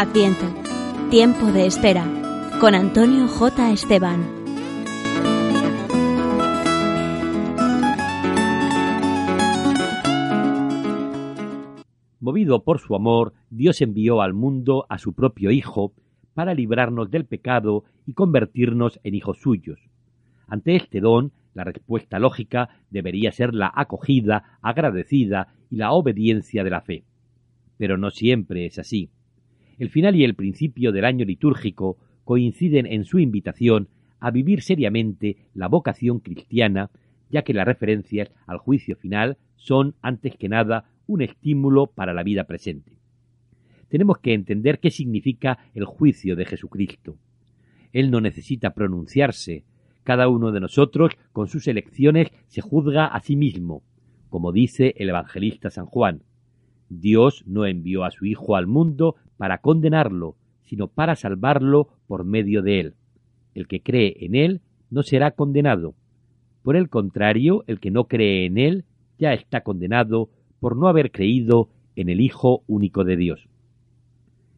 Adviento, tiempo de espera, con Antonio J. Esteban. Movido por su amor, Dios envió al mundo a su propio Hijo para librarnos del pecado y convertirnos en hijos suyos. Ante este don, la respuesta lógica debería ser la acogida, agradecida y la obediencia de la fe. Pero no siempre es así. El final y el principio del año litúrgico coinciden en su invitación a vivir seriamente la vocación cristiana, ya que las referencias al juicio final son, antes que nada, un estímulo para la vida presente. Tenemos que entender qué significa el juicio de Jesucristo. Él no necesita pronunciarse. Cada uno de nosotros, con sus elecciones, se juzga a sí mismo, como dice el evangelista San Juan. Dios no envió a su Hijo al mundo para condenarlo, sino para salvarlo por medio de él. El que cree en él no será condenado. Por el contrario, el que no cree en él ya está condenado por no haber creído en el Hijo único de Dios.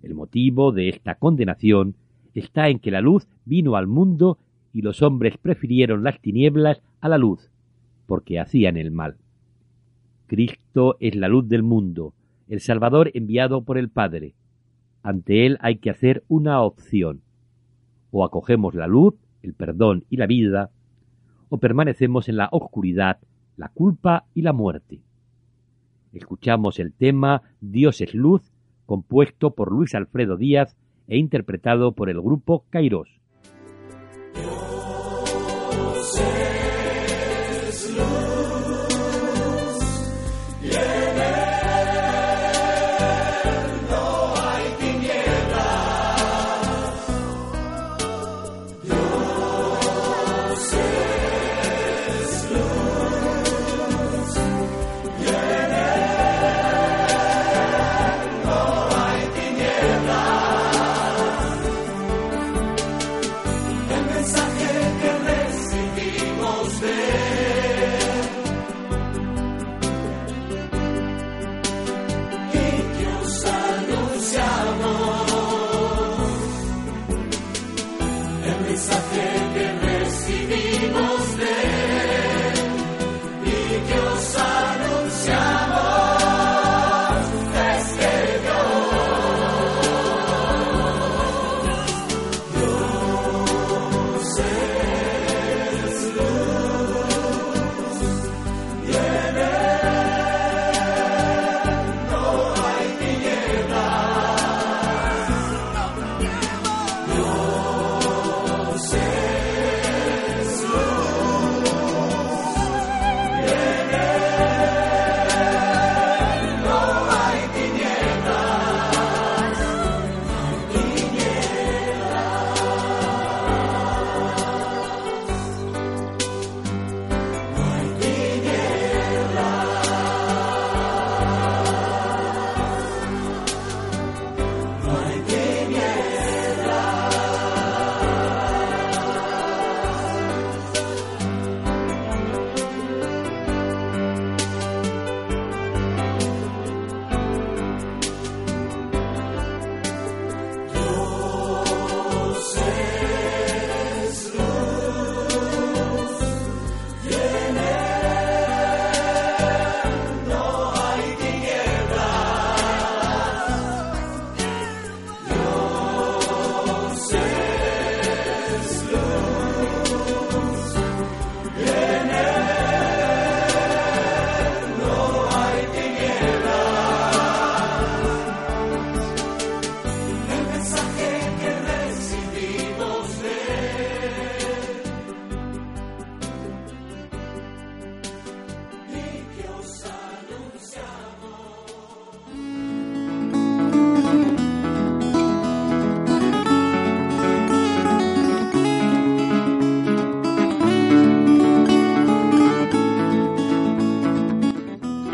El motivo de esta condenación está en que la luz vino al mundo y los hombres prefirieron las tinieblas a la luz, porque hacían el mal. Cristo es la luz del mundo, el Salvador enviado por el Padre. Ante Él hay que hacer una opción. O acogemos la luz, el perdón y la vida, o permanecemos en la oscuridad, la culpa y la muerte. Escuchamos el tema Dios es luz, compuesto por Luis Alfredo Díaz e interpretado por el grupo Kairos.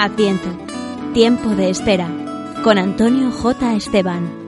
Adviento, tiempo de espera, con Antonio J. Esteban.